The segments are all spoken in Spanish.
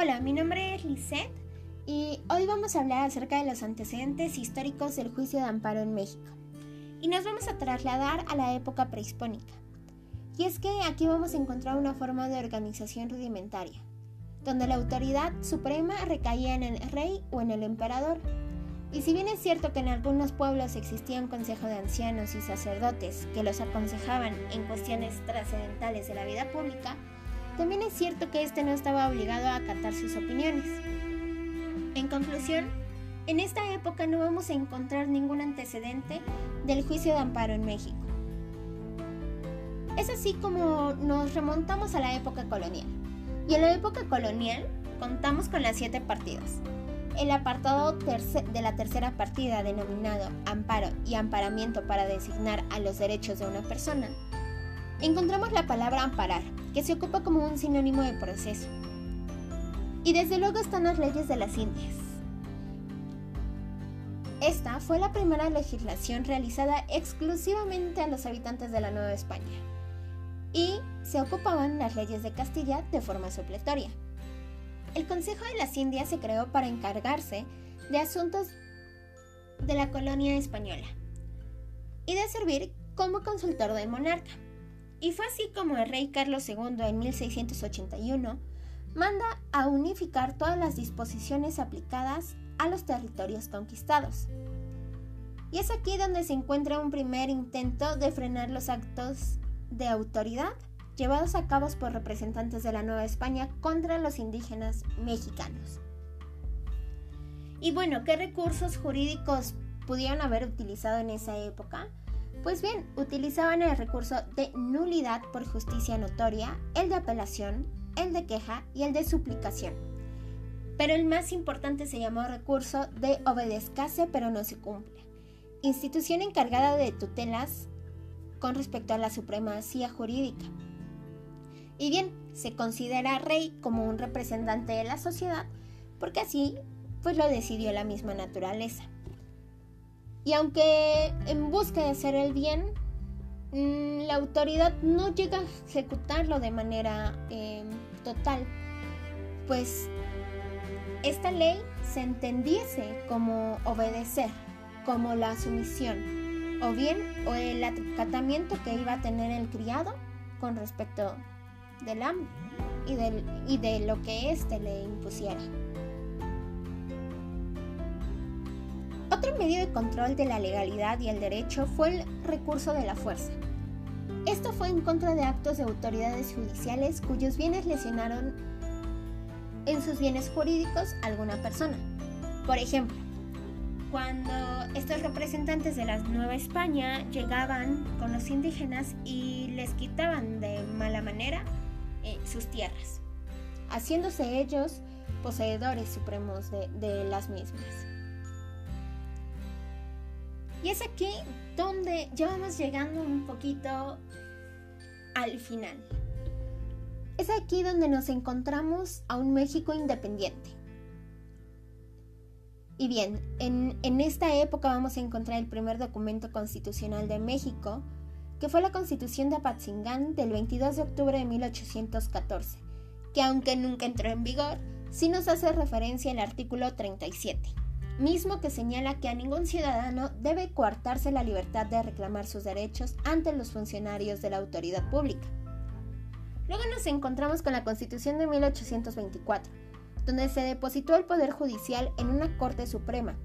Hola, mi nombre es Lisette y hoy vamos a hablar acerca de los antecedentes históricos del juicio de amparo en México. Y nos vamos a trasladar a la época prehispánica. Y es que aquí vamos a encontrar una forma de organización rudimentaria, donde la autoridad suprema recaía en el rey o en el emperador. Y si bien es cierto que en algunos pueblos existía un consejo de ancianos y sacerdotes que los aconsejaban en cuestiones trascendentales de la vida pública, también es cierto que éste no estaba obligado a acatar sus opiniones. En conclusión, en esta época no vamos a encontrar ningún antecedente del juicio de amparo en México. Es así como nos remontamos a la época colonial. Y en la época colonial contamos con las siete partidas. El apartado de la tercera partida denominado amparo y amparamiento para designar a los derechos de una persona encontramos la palabra amparar, que se ocupa como un sinónimo de proceso. Y desde luego están las leyes de las Indias. Esta fue la primera legislación realizada exclusivamente a los habitantes de la Nueva España y se ocupaban las leyes de Castilla de forma supletoria. El Consejo de las Indias se creó para encargarse de asuntos de la colonia española y de servir como consultor del monarca. Y fue así como el rey Carlos II en 1681 manda a unificar todas las disposiciones aplicadas a los territorios conquistados. Y es aquí donde se encuentra un primer intento de frenar los actos de autoridad llevados a cabo por representantes de la Nueva España contra los indígenas mexicanos. Y bueno, ¿qué recursos jurídicos pudieron haber utilizado en esa época? Pues bien, utilizaban el recurso de nulidad por justicia notoria, el de apelación, el de queja y el de suplicación. Pero el más importante se llamó recurso de obedezcase pero no se cumple, institución encargada de tutelas con respecto a la supremacía jurídica. Y bien, se considera rey como un representante de la sociedad porque así pues lo decidió la misma naturaleza. Y aunque en busca de hacer el bien, mm, la autoridad no llega a ejecutarlo de manera em, total, pues esta ley se entendiese como obedecer, como la sumisión, o bien o el acatamiento que iba a tener el criado con respecto del amo y, y de lo que éste le impusiera. Otro medio de control de la legalidad y el derecho fue el recurso de la fuerza. Esto fue en contra de actos de autoridades judiciales cuyos bienes lesionaron en sus bienes jurídicos a alguna persona. Por ejemplo, cuando estos representantes de la Nueva España llegaban con los indígenas y les quitaban de mala manera eh, sus tierras, haciéndose ellos poseedores supremos de las mismas. Y es aquí donde ya vamos llegando un poquito al final. Es aquí donde nos encontramos a un México independiente. Y bien, en, en, esta época vamos a encontrar el primer documento constitucional de México, que fue la Constitución de Apatzingán del 22 de octubre de 1814, que aunque nunca entró en vigor, sí nos hace referencia al artículo 37 mismo que señala que a ningún ciudadano debe coartarse la libertad de reclamar sus derechos ante los funcionarios de la autoridad pública. Luego nos encontramos con la Constitución de 1824, donde se depositó el Poder Judicial en una Corte Suprema,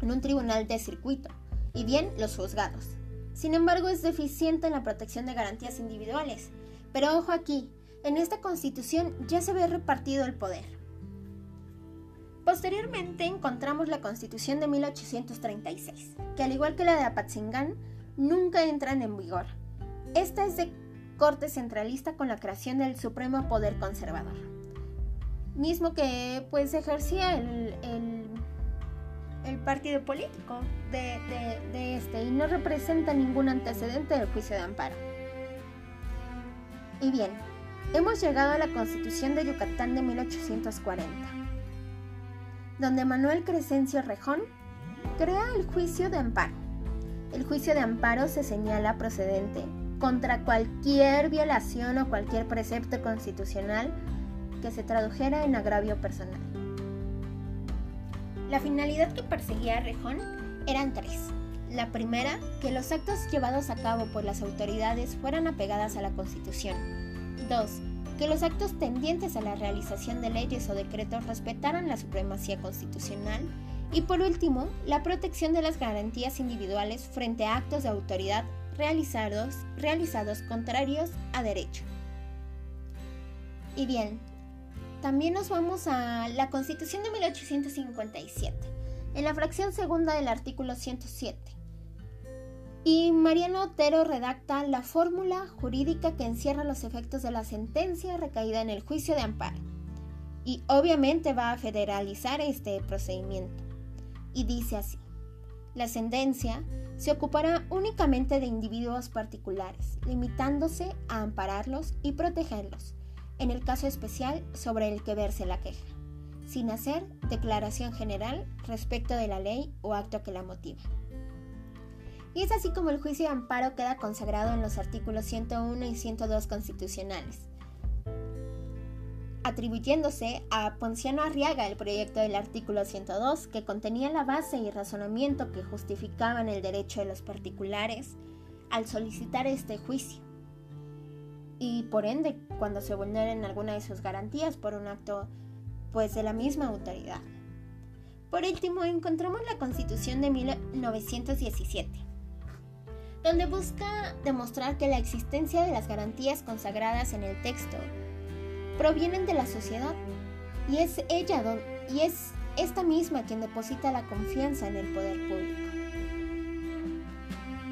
en un tribunal de circuito, y bien los juzgados. Sin embargo, es deficiente en la protección de garantías individuales. Pero ojo aquí, en esta Constitución ya se ve repartido el poder. Posteriormente encontramos la Constitución de 1836, que al igual que la de Apatzingán, nunca entran en vigor. Esta es de corte centralista con la creación del Supremo Poder Conservador, mismo que pues ejercía el, el, partido político de, de este y no representa ningún antecedente del juicio de amparo. Y bien, hemos llegado a la Constitución de Yucatán de 1840 donde Manuel Crescencio Rejón crea el juicio de amparo. El juicio de amparo se señala procedente contra cualquier violación o cualquier precepto constitucional que se tradujera en agravio personal. La finalidad que perseguía Rejón eran tres. La primera, que los actos llevados a cabo por las autoridades fueran apegadas a la Constitución. Dos, que los actos tendientes a la realización de leyes o decretos respetaran la supremacía constitucional. Y por último, la protección de las garantías individuales frente a actos de autoridad realizados, realizados contrarios a derecho. Y bien, también nos vamos a la Constitución de 1857, en la fracción segunda del artículo 107. Mariano Otero redacta la fórmula jurídica que encierra los efectos de la sentencia recaída en el juicio de amparo. Y obviamente va a federalizar este procedimiento. Y dice así, la sentencia se ocupará únicamente de individuos particulares, limitándose a ampararlos y protegerlos, en el caso especial sobre el que verse la queja, sin hacer declaración general respecto de la ley o acto que la motiva. Y es así como el juicio de amparo queda consagrado en los artículos 101 y 102 constitucionales, atribuyéndose a Ponciano Arriaga el proyecto del artículo 102 que contenía la base y razonamiento que justificaban el derecho de los particulares al solicitar este juicio y por ende cuando se vulneren alguna de sus garantías por un acto pues de la misma autoridad. Por último, encontramos la Constitución de 1917 donde busca demostrar que la existencia de las garantías consagradas en el texto provienen de la sociedad y es ella y es esta misma quien deposita la confianza en el poder público.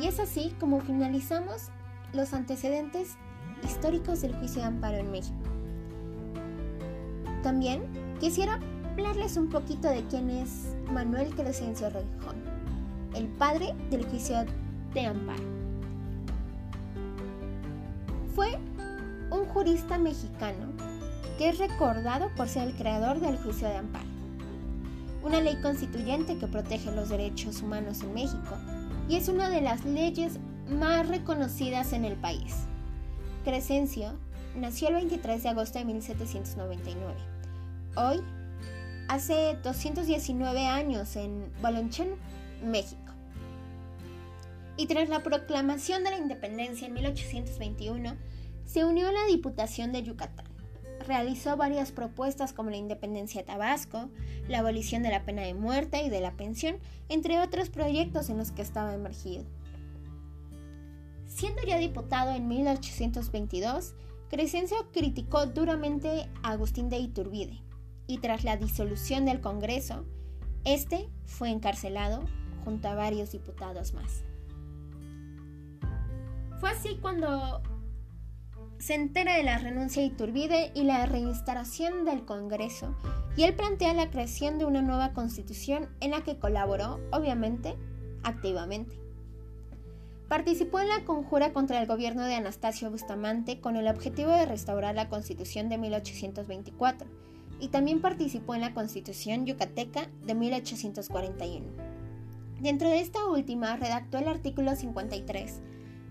Y es así como finalizamos los antecedentes históricos del juicio de amparo en México. También quisiera hablarles un poquito de quién es Manuel Crescencio Rejón, el padre del juicio de amparo. Fue un jurista mexicano que es recordado por ser el creador del juicio de amparo, una ley constituyente que protege los derechos humanos en México y es una de las leyes más reconocidas en el país. Crescencio nació el 23 de agosto de 1799. Hoy, hace 219 años en Balonchén, México y tras la proclamación de la independencia en 1821, se unió a la Diputación de Yucatán. Realizó varias propuestas como la independencia de Tabasco, la abolición de la pena de muerte y de la pensión, entre otros proyectos en los que estaba emergido. Siendo ya diputado en 1822, Crescencio criticó duramente a Agustín de Iturbide y tras la disolución del Congreso, este fue encarcelado junto a varios diputados más. Fue así cuando se entera de la renuncia de Iturbide y la reinstalación del Congreso, y él plantea la creación de una nueva constitución en la que colaboró, obviamente, activamente. Participó en la conjura contra el gobierno de Anastasio Bustamante con el objetivo de restaurar la constitución de 1824 y también participó en la constitución yucateca de 1841. Dentro de esta última redactó el artículo 53,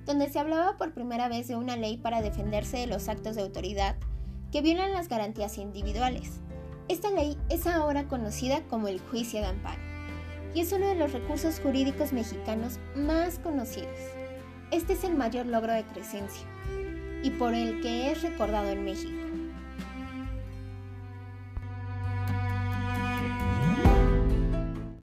donde se hablaba por primera vez de una ley para defenderse de los actos de autoridad que violan las garantías individuales. Esta ley es ahora conocida como el juicio de amparo y es uno de los recursos jurídicos mexicanos más conocidos. Este es el mayor logro de Crescencio y por el que es recordado en México.